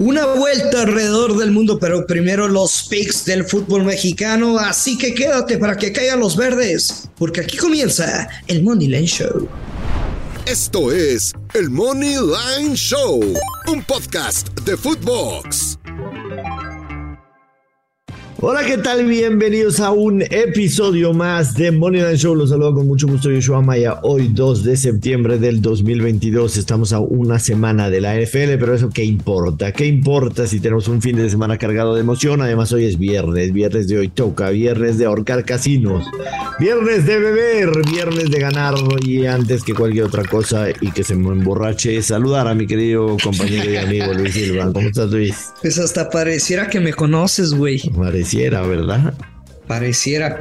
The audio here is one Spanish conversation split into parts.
Una vuelta alrededor del mundo, pero primero los picks del fútbol mexicano. Así que quédate para que caigan los verdes, porque aquí comienza el Money Line Show. Esto es el Money Line Show, un podcast de Footbox. Hola, ¿qué tal? Bienvenidos a un episodio más de Money Show. Los saludo con mucho gusto, Yoshua Maya. Hoy, 2 de septiembre del 2022, estamos a una semana de la NFL, pero eso qué importa. ¿Qué importa si tenemos un fin de semana cargado de emoción? Además, hoy es viernes, viernes de hoy toca, viernes de ahorcar casinos, viernes de beber, viernes de ganar y antes que cualquier otra cosa y que se me emborrache, saludar a mi querido compañero y amigo Luis Silva. ¿Cómo estás, Luis? Pues hasta pareciera que me conoces, güey. Pareciera, ¿verdad? Pareciera.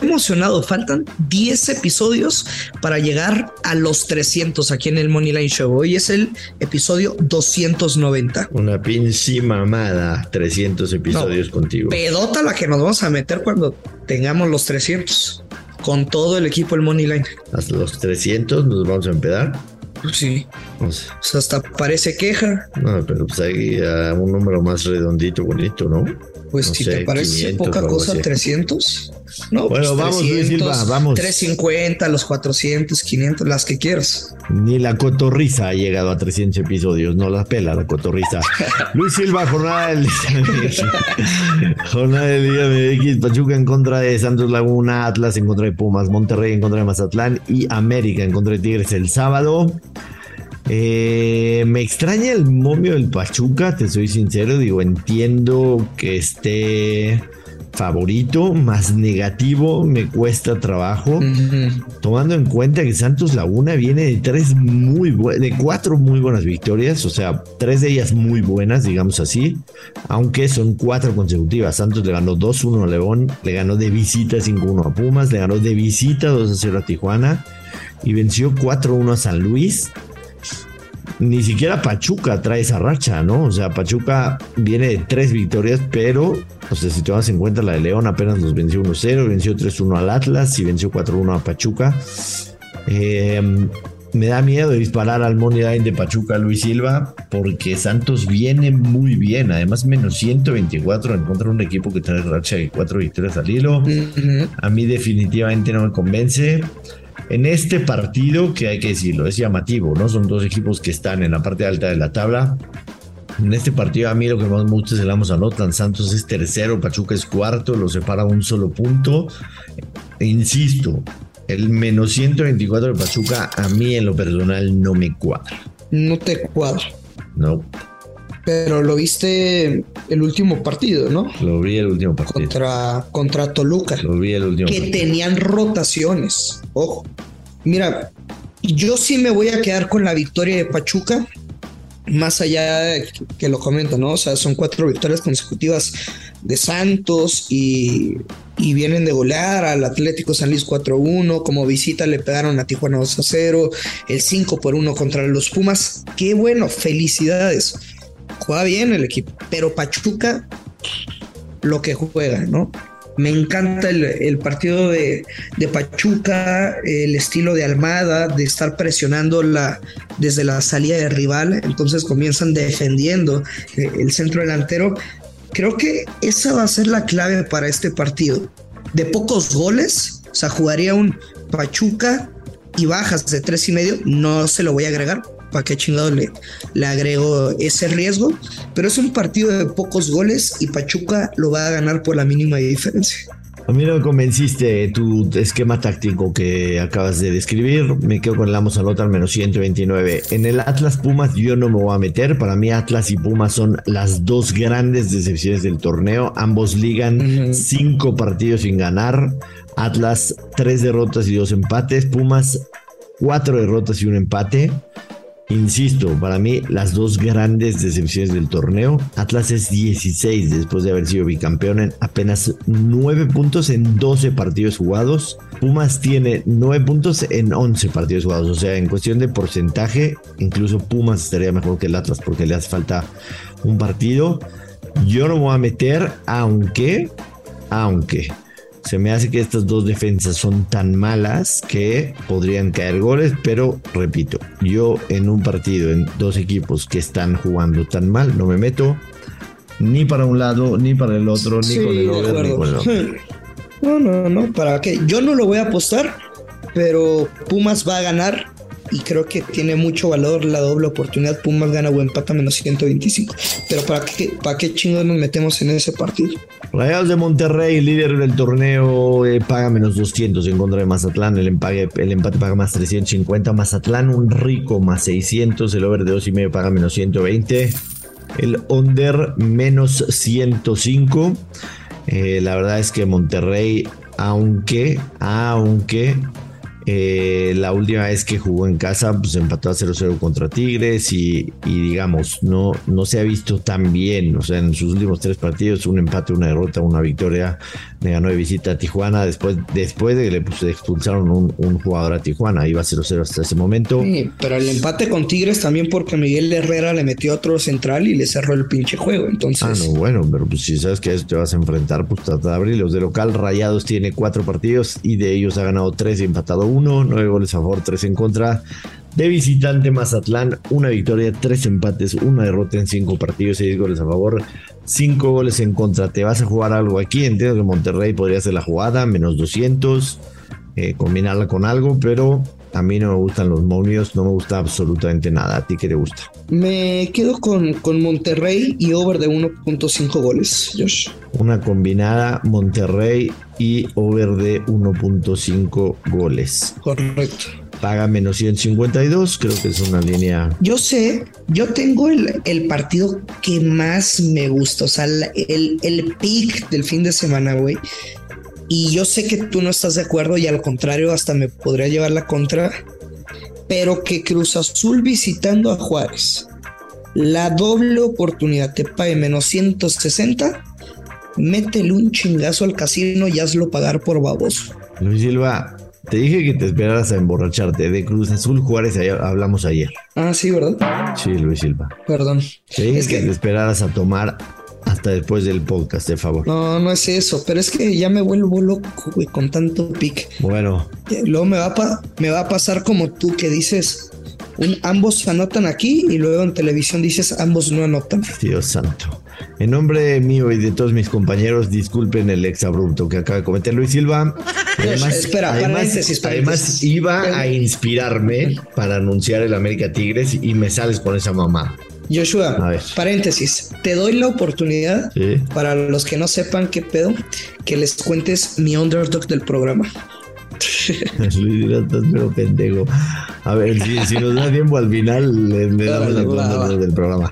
emocionado. Faltan 10 episodios para llegar a los 300 aquí en el Moneyline Show. Hoy es el episodio 290. Una pinche mamada. 300 episodios contigo. Pedota la que nos vamos a meter cuando tengamos los 300. Con todo el equipo del Moneyline. Hasta los 300 nos vamos a empedar. Sí. Sea, hasta parece queja. No, pero pues hay un número más redondito, bonito, ¿no? Pues si te parece poca cosa, 300. No, pues bueno, vamos, Luis Silva, vamos. 350, los 400, 500, las que quieras. Ni la cotorriza ha llegado a 300 episodios, no la pela la cotorriza. Luis Silva, jornada del jornada del Liga MX, Pachuca en contra de Santos Laguna, Atlas en contra de Pumas, Monterrey en contra de Mazatlán y América en contra de Tigres el sábado. Eh, me extraña el momio del Pachuca, te soy sincero, digo, entiendo que esté favorito, más negativo, me cuesta trabajo, tomando en cuenta que Santos Laguna viene de tres muy de cuatro muy buenas victorias, o sea, tres de ellas muy buenas, digamos así, aunque son cuatro consecutivas. Santos le ganó 2-1 a León, le ganó de visita 5-1 a Pumas, le ganó de visita 2-0 a Tijuana y venció 4-1 a San Luis ni siquiera Pachuca trae esa racha, ¿no? O sea, Pachuca viene de tres victorias, pero, o sea, si te das en cuenta, la de León apenas nos venció 1-0, venció 3-1 al Atlas y venció 4-1 a Pachuca. Em, me da miedo disparar al money line de Pachuca Luis Silva porque Santos viene muy bien. Además, menos 124 en contra de un equipo que trae racha de cuatro victorias al hilo. A mí definitivamente no me convence en este partido, que hay que decirlo, es llamativo, ¿no? Son dos equipos que están en la parte alta de la tabla. En este partido a mí lo que más me gusta es el Amos anotan. Santos es tercero, Pachuca es cuarto, lo separa un solo punto. Insisto, el menos 124 de Pachuca a mí en lo personal no me cuadra. No te cuadra. No. Pero lo viste el último partido, ¿no? Lo vi el último partido. Contra, contra Toluca. Lo vi el último Que tenían rotaciones. Ojo. Mira, yo sí me voy a quedar con la victoria de Pachuca. Más allá de que lo comento, ¿no? O sea, son cuatro victorias consecutivas de Santos y, y vienen de golear al Atlético San Luis 4-1. Como visita le pegaron a Tijuana 2-0. El 5 por 1 contra los Pumas. Qué bueno, felicidades juega bien el equipo, pero Pachuca lo que juega, ¿no? Me encanta el, partido de, Pachuca, el estilo de Almada, de estar presionando la, desde la salida de rival, entonces comienzan defendiendo eh, el centro delantero. Creo que esa va a ser la clave para este partido. De pocos goles, o sea, jugaría un Pachuca y bajas de tres y medio, no se lo voy a agregar, para qué chingado le, le agrego ese riesgo. Pero es un partido de pocos goles y Pachuca lo va a ganar por la mínima diferencia. A mí no me convenciste tu esquema táctico que acabas de describir. Me quedo con el Amos al menos 129. En el Atlas Pumas yo no me voy a meter. Para mí Atlas y Pumas son las dos grandes decepciones del torneo. Ambos ligan cinco partidos sin ganar. Atlas tres derrotas y dos empates. Pumas cuatro derrotas y un empate. Insisto, para mí las dos grandes decepciones del torneo, Atlas es 16 después de haber sido bicampeón en apenas 9 puntos en 12 partidos jugados. Pumas tiene 9 puntos en 11 partidos jugados, o sea, en cuestión de porcentaje, incluso Pumas estaría mejor que el Atlas porque le hace falta un partido. Yo no voy a meter, aunque, aunque Se me hace que estas dos defensas son tan malas que podrían caer goles, pero repito, yo en un partido, en dos equipos que están jugando tan mal, no me meto ni para un lado, ni para el otro, ni con el over, ni con el otro. No, no, no, ¿para qué? Yo no lo voy a apostar, pero Pumas va a ganar y creo que tiene mucho valor la doble oportunidad. Pumas gana o empata menos 125. Pero ¿para qué, para qué chingos nos metemos en ese partido? Rayados de Monterrey, líder del torneo, eh, paga menos 200 en contra de Mazatlán. El empate, el empate paga más 350. Mazatlán, un rico más 600. El over de 2 y medio paga menos 120. El under menos 105. Eh, la verdad es que Monterrey, aunque, aunque eh, la última vez que jugó en casa, pues empató a 0-0 contra Tigres y, digamos, no, no se ha visto tan bien. O sea, en sus últimos tres partidos, un empate, una derrota, una victoria. Me ganó de visita a Tijuana después, después de que le pues, expulsaron un, jugador a Tijuana. Iba 0-0 hasta ese momento. Sí, pero el empate con Tigres también porque Miguel Herrera le metió otro central y le cerró el pinche juego. Entonces. Ah, no, bueno, pero pues si sabes que a eso te vas a enfrentar, pues trata de abrir. Los de local, Rayados tiene cuatro partidos y de ellos ha ganado tres y empatado uno, nueve goles a favor, tres en contra. De visitante Mazatlán, una victoria, tres empates, una derrota en cinco partidos, seis goles a favor, cinco goles en contra. ¿Te vas a jugar algo aquí? Entiendo que Monterrey podría ser la jugada, menos 200, eh, combinarla con algo, pero a mí no me gustan los monios, no me gusta absolutamente nada. ¿A ti qué te gusta? Me quedo con, con Monterrey y over de 1.5 goles, Josh. Una combinada Monterrey y over de 1.5 goles. Correcto. Paga menos 152, creo que es una línea. Yo sé, yo tengo el, el partido que más me gusta, o sea, el, el pick del fin de semana, güey. Y yo sé que tú no estás de acuerdo y al contrario, hasta me podría llevar la contra. Pero que Cruz Azul visitando a Juárez, la doble oportunidad te pague menos 160, métele un chingazo al casino y hazlo pagar por baboso. Luis Silva, te dije que te esperaras a emborracharte. De Cruz Azul Juárez hablamos ayer. Ah, sí, ¿verdad? Sí, Luis Silva. Perdón. Te dije que te esperaras a tomar hasta después del podcast, de favor. No, no es eso, pero es que ya me vuelvo loco, güey, con tanto pic. Bueno. Luego me va, a me va a pasar como tú que dices, un, ambos anotan aquí y luego en televisión dices ambos no anotan. Dios santo. En nombre mío y de todos mis compañeros, disculpen el exabrupto que acaba de cometer Luis Silva. Además, Espera, además, además iba a inspirarme para anunciar el América Tigres y me sales con esa mamá. Joshua, paréntesis, te doy la oportunidad para los que no sepan qué pedo, que les cuentes mi underdog del programa. Luis, estás pero pendejo. A ver, si, nos da tiempo al final, le, damos la del programa.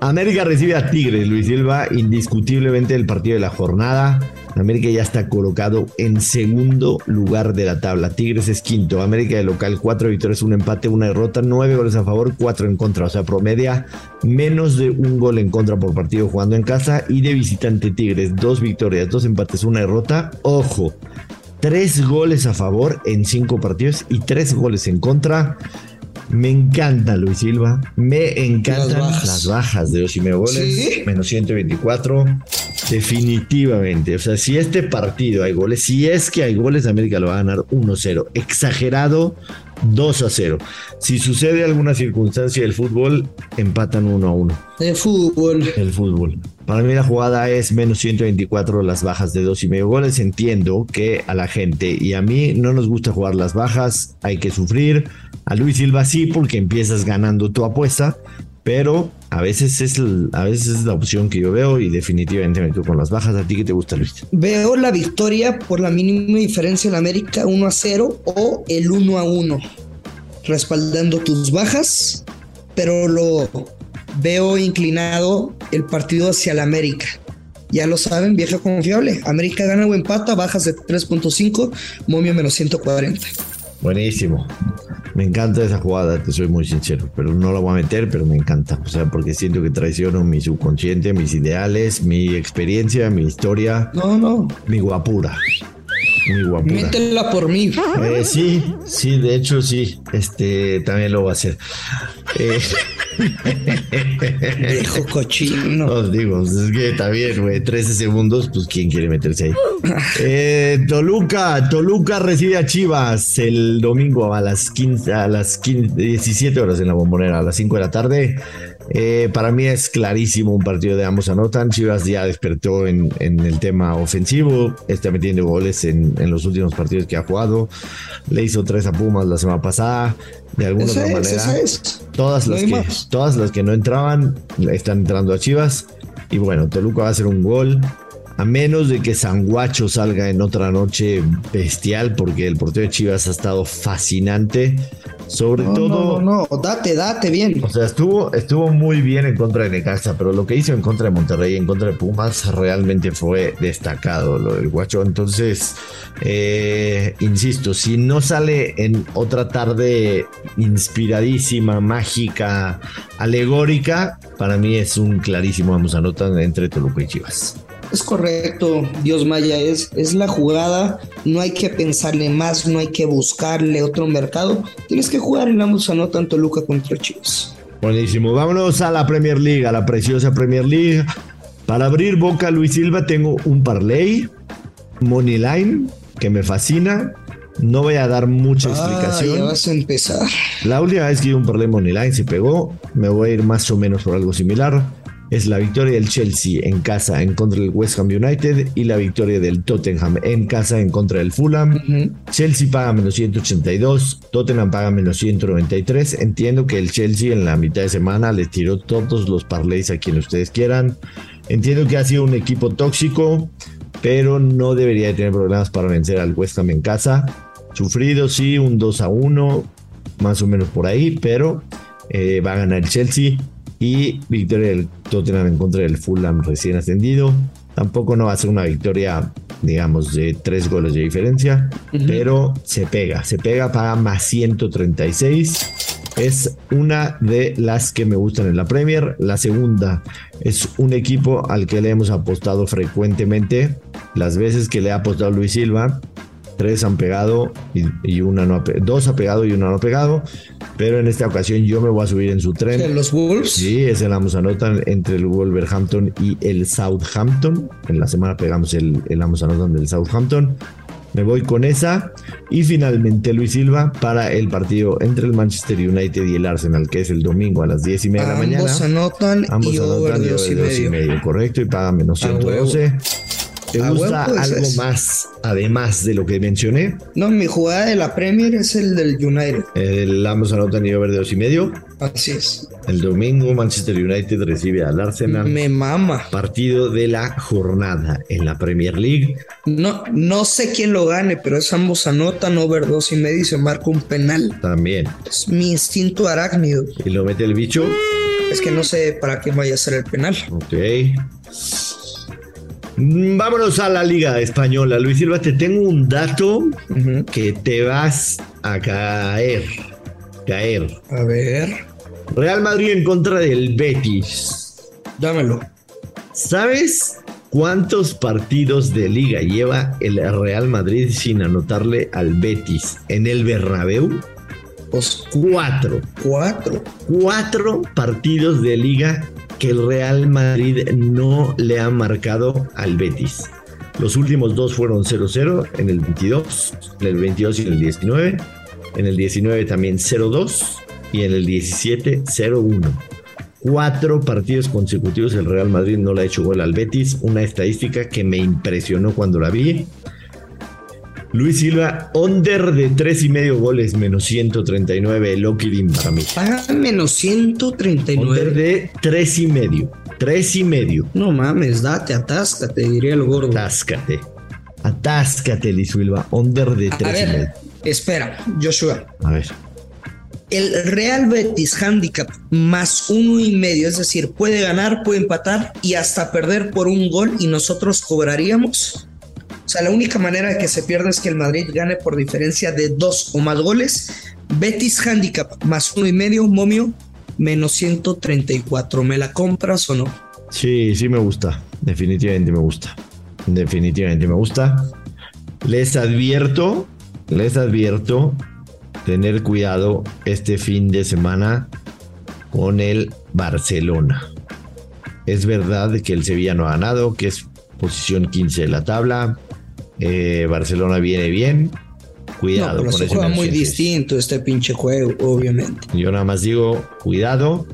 América recibe a Tigres, Luis Silva, indiscutiblemente el partido de la jornada. América ya está colocado en segundo lugar de la tabla. Tigres es quinto. América de local, cuatro victorias, un empate, una derrota, nueve goles a favor, cuatro en contra. O sea, promedia menos de un gol en contra por partido jugando en casa. Y de visitante Tigres, dos victorias, dos empates, una derrota. Ojo, tres goles a favor en cinco partidos y tres goles en contra. Me encanta Luis Silva. Me encantan las bajas, de Osimene goles. Menos 124. Definitivamente. O sea, si este partido hay goles, si es que hay goles, América lo va a ganar 1-0. Exagerado, 2-0. Si sucede alguna circunstancia del fútbol, empatan 1-1. El fútbol. El fútbol. Para mí la jugada es menos 124 las bajas de dos y medio goles. Entiendo que a la gente y a mí no nos gusta jugar las bajas, hay que sufrir. A Luis Silva sí, porque empiezas ganando tu apuesta, pero a veces es, a veces es la opción que yo veo y definitivamente me quedo con las bajas. ¿A ti qué te gusta, Luis? Veo la victoria por la mínima diferencia en América 1 a 0 o el 1 a 1, respaldando tus bajas, pero lo veo inclinado el partido hacia el América. Ya lo saben, vieja confiable. América gana o empata, bajas de 3.5, momio menos 140. Buenísimo. Me encanta esa jugada, te soy muy sincero, pero no la voy a meter, pero me encanta. O sea, porque siento que traiciono mi subconsciente, mis ideales, mi experiencia, mi historia. No, no. Mi guapura. Mi guapo. Métela por mí. Eh, sí, sí, de hecho sí, este también lo va a hacer. Eh, Viejo cochino. os digo, es que está bien, güey, 13 segundos, pues quién quiere meterse ahí. Eh, Toluca, Toluca recibe a Chivas el domingo a las 15, a las 15, 17 horas en la bombonera, a las 5 de la tarde. Eh, para mí es clarísimo un partido de ambos anotan. Chivas ya despertó en, en el tema ofensivo, está metiendo goles en, en, los últimos partidos que ha jugado. Le hizo tres a Pumas la semana pasada. De alguna Esa otra es, manera, es. todas las, que, más. todas las que no entraban están entrando a Chivas. Y bueno, Toluca va a hacer un gol. A menos de que Sanguacho salga en otra noche bestial, porque el portero de Chivas ha estado fascinante. Sobre No, todo. no, no, date, date bien. O sea, estuvo, estuvo muy bien en contra de Necaxa, pero lo que hizo en contra de Monterrey, en contra de Pumas, realmente fue destacado lo del guacho. Entonces, eh, insisto, si no sale en otra tarde inspiradísima, mágica, alegórica, para mí es un clarísimo, vamos a anotar entre Toluca y Chivas. Es correcto, Dios Maya, es, es la jugada, no hay que pensarle más, no hay que buscarle otro mercado, tienes que jugar en ambos anotan Toluca contra Chivas. Buenísimo, vámonos a la Premier League, a la preciosa Premier League. Para abrir boca Luis Silva tengo un parlay, Money Line, que me fascina. No voy a dar mucha Ah, explicación. ya vas a empezar. La última vez que iba un parlay Money Line se pegó. Me voy a ir más o menos por algo similar. Es la victoria del Chelsea en casa en contra del West Ham United y la victoria del Tottenham en casa en contra del Fulham. Chelsea paga menos 182, Tottenham paga menos 193. Entiendo que el Chelsea en la mitad de semana le tiró todos los parlays a quien ustedes quieran. Entiendo que ha sido un equipo tóxico, pero no debería de tener problemas para vencer al West Ham en casa. Sufrido, sí, un 2 a 1, más o menos por ahí, pero eh, va a ganar el Chelsea. Y victoria del Tottenham en contra del Fulham recién ascendido. Tampoco no va a ser una victoria, digamos, de tres goles de diferencia, pero se pega, se pega, paga más 136. Es una de las que me gustan en la Premier. La segunda es un equipo al que le hemos apostado frecuentemente. Las veces que le ha apostado Luis Silva, tres han pegado y, y una no ha pe- dos ha pegado y una no ha pegado. Pero en esta ocasión yo me voy a subir en su tren. De los Wolves. Sí, ese la vamos a anotar entre el Wolverhampton y el Southampton. En la semana pegamos el, el vamos a anotar del Southampton. Me voy con esa. Y finalmente Luis Silva para el partido entre el Manchester United y el Arsenal, que es el domingo a las 10 y media de la mañana. Ambos anotan Ambos y over anotan de y dos y over dos medio. correcto, y paga menos A huevo. 112. ¿Te gusta pues, algo es- más, además de lo que mencioné? No, mi jugada de la Premier es el del United. El ambos anotan y over de dos y medio. Así es. El domingo Manchester United recibe al Arsenal. Me mama. Partido de la jornada en la Premier League. No, no sé quién lo gane, pero es ambos anotan over dos y medio y se marca un penal. También. Es mi instinto arácnido. Y lo mete el bicho. Es que no sé para qué vaya a ser el penal. Ok. Mm, Vámonos a la Liga Española. Luis Silva, te tengo un dato que te vas a caer. Caer. A ver, Real Madrid en contra del Betis. dámelo. ¿Sabes cuántos partidos de liga lleva el Real Madrid sin anotarle al Betis en el Bernabéu? Pues Cuatro. cuatro. Cuatro partidos de liga que el Real Madrid no le ha marcado al Betis. Los últimos dos fueron 0-0 en el 22, en el 22 y en el 19. En el 19 también 0-2 y en el 17 0-1. Cuatro partidos consecutivos el Real Madrid no le ha hecho gol al Betis. Una estadística que me impresionó cuando la vi. Luis Silva, under de tres y medio goles, menos 139, el Okirim para mí. Paga menos Under 139. de tres y medio. Tres y medio. No mames, date, atáscate, diría el gordo. Atáscate. Atáscate, Luis Silva. Under de A tres y medio. espera, Joshua. A ver. El Real Betis Handicap más uno y medio, es decir, puede ganar, puede empatar y hasta perder por un gol y nosotros cobraríamos. O sea, la única manera de que se pierda es que el Madrid gane por diferencia de dos o más goles. Betis Handicap más uno y medio, momio, menos 134. ¿Me la compras o no? Sí, sí me gusta. Definitivamente me gusta. Definitivamente me gusta. Les advierto, les advierto tener cuidado este fin de semana con el Barcelona. Es verdad que el Sevilla no ha ganado, que es posición 15 de la tabla. Eh, Barcelona viene bien. Cuidado no, pero con se juega muy distinto este pinche juego, obviamente. Yo nada más digo, cuidado.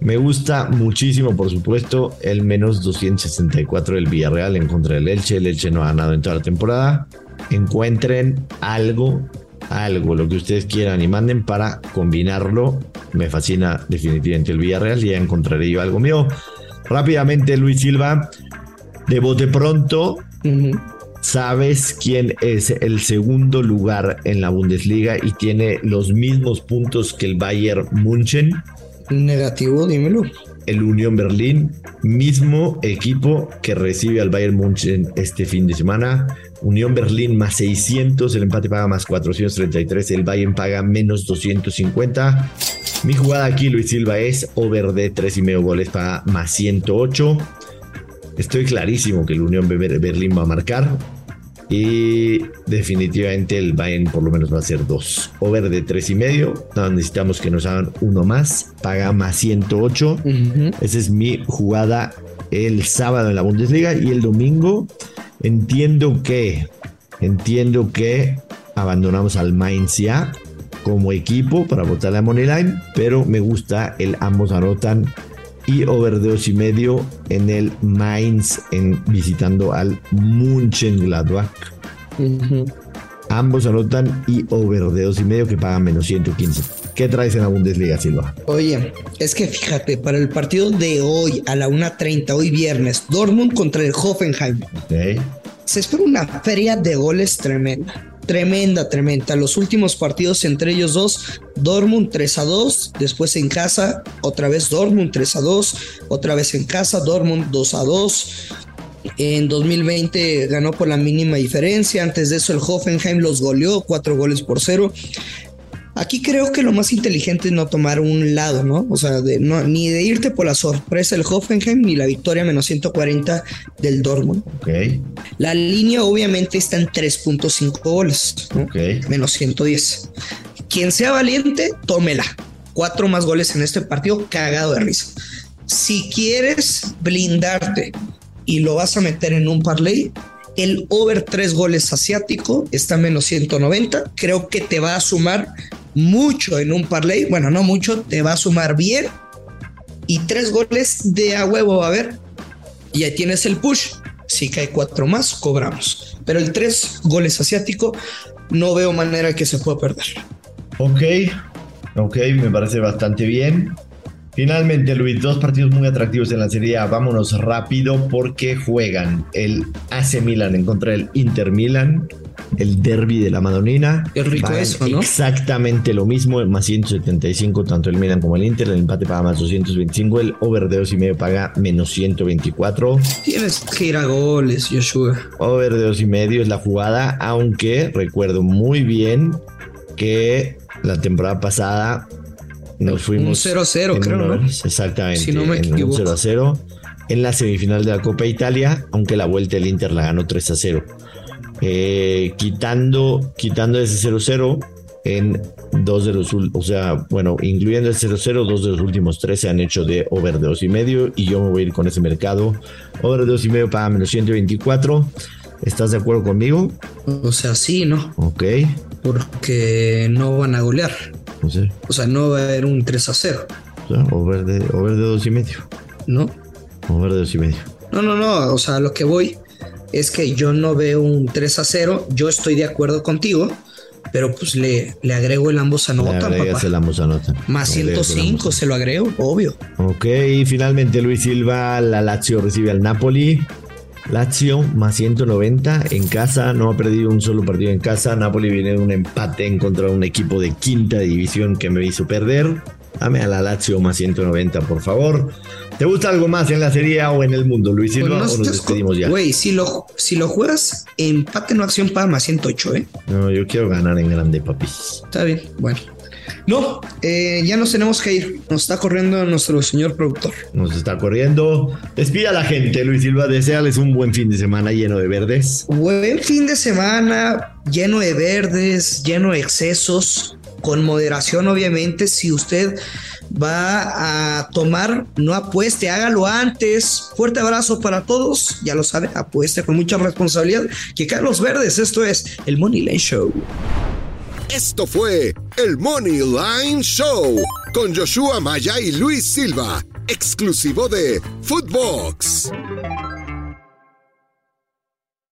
Me gusta muchísimo, por supuesto, el menos 264 del Villarreal en contra del Elche. El Elche no ha ganado en toda la temporada. Encuentren algo, algo, lo que ustedes quieran y manden para combinarlo. Me fascina definitivamente el Villarreal y ya encontraré yo algo mío. Rápidamente, Luis Silva, de bote pronto, Ujú. ¿Sabes quién es el segundo lugar en la Bundesliga y tiene los mismos puntos que el Bayern München? Negativo, dímelo. El Unión Berlín, mismo equipo que recibe al Bayern München este fin de semana. Unión Berlín más 600, el empate paga más 433, el Bayern paga menos 250. Mi jugada aquí, Luis Silva, es over de 3,5 goles paga más 108. Estoy clarísimo que el Unión Ber- Berlín va a marcar. Y definitivamente el Bayern por lo menos va a ser dos. Over de tres y medio. No, necesitamos que nos hagan uno más. Paga más 108. Ujú. Esa es mi jugada el sábado en la Bundesliga. Y el domingo entiendo que, entiendo que abandonamos al Mainz ya como equipo para votar la Moneyline. Pero me gusta el ambos anotan y over de y medio en el Mainz en visitando al Mönchengladbach. Ujú. Ambos anotan y over de y medio que pagan menos 115. ¿Qué traes en la Bundesliga, Silva? Oye, es que fíjate, para el partido de hoy a la 1.30, hoy viernes, Dortmund contra el Hoffenheim, se espera una feria de goles tremenda. Tremenda, tremenda. Los últimos partidos entre ellos dos, Dortmund 3 a 2, después en casa, otra vez Dortmund 3 a 2, otra vez en casa, Dortmund 2 a 2. En 2020 ganó por la mínima diferencia. Antes de eso, el Hoffenheim los goleó, cuatro goles por cero. Aquí creo que lo más inteligente es no tomar un lado, ¿no? O sea, de, no, ni de irte por la sorpresa del Hoffenheim ni la victoria menos 140 del Dortmund. Ok. La línea obviamente está en 3.5 goles, ¿no? Ok. menos 110. Quien sea valiente, tómela. Cuatro más goles en este partido, cagado de risa. Si quieres blindarte y lo vas a meter en un parlay, el over tres goles asiático está en menos 190. Creo que te va a sumar mucho en un parlay. Bueno, no mucho, te va a sumar bien. Y tres goles de a huevo va a haber. Y ahí tienes el push. Si cae cuatro más, cobramos. Pero el tres goles asiático, no veo manera que se pueda perder. Ok. Ok, me parece bastante bien. Finalmente, Luis, dos partidos muy atractivos en la Serie. Vámonos rápido porque juegan el AC Milan en contra del Inter Milan, el derby de la Madonina. Qué rico Pagan eso, ¿no? Exactamente lo mismo, más 175, tanto el Milan como el Inter. El empate paga más 225, el over de dos y medio paga menos 124. Tienes que ir a goles, Joshua. Over de dos y medio es la jugada, aunque recuerdo muy bien que la temporada pasada nos fuimos. Un 0-0, en creo, un- ¿no? Exactamente. Si no me en un equivoco. 0 a 0 en la semifinal de la Copa Italia, aunque la vuelta del Inter la ganó 3 a 0. Eh, quitando, quitando ese 0-0 en dos de los o sea, bueno, incluyendo el 0-0, dos de los últimos tres se han hecho de over de dos y medio y yo me voy a ir con ese mercado. Over de dos y medio para menos 124. ¿Estás de acuerdo conmigo? O sea, sí, ¿no? Ok. Porque no van a golear. No sé. O sea, no va a haber un 3 a 0, O sea, over de, over de dos y medio. ¿no? Over de dos y medio. No, no, no. O sea, lo que voy es que yo no veo un 3 a 0. Yo estoy de acuerdo contigo, pero pues le, le agrego el ambos anotan, papá. el ambos anotan. Más Le agregas el ambos 105 se lo agrego, obvio. Ok, y finalmente Luis Silva, la Lazio recibe al Napoli. Lazio más 190 en casa, no ha perdido un solo partido en casa. Napoli viene de un empate en contra de un equipo de quinta división que me hizo perder. Dame a la Lazio más 190, por favor. ¿Te gusta algo más en la Serie A o en el mundo, Luis Silva? Pues no o nos despedimos ya? Güey, si lo, si lo juegas, empate no acción paga más 108, ¿eh? No, yo quiero ganar en grande, papis. Está bien, bueno. No, eh, ya nos tenemos que ir. Nos está corriendo nuestro señor productor. Nos está corriendo. Despida a la gente, Luis Silva. Deseales un buen fin de semana lleno de verdes. Buen fin de semana lleno de verdes, lleno de excesos, con moderación, obviamente. Si usted va a tomar, no apueste, hágalo antes. Fuerte abrazo para todos. Ya lo sabe, apueste con mucha responsabilidad. Que Carlos Verdes, esto es el Money Line Show. Esto fue el Money Line Show con Joshua Maya y Luis Silva, exclusivo de Footbox.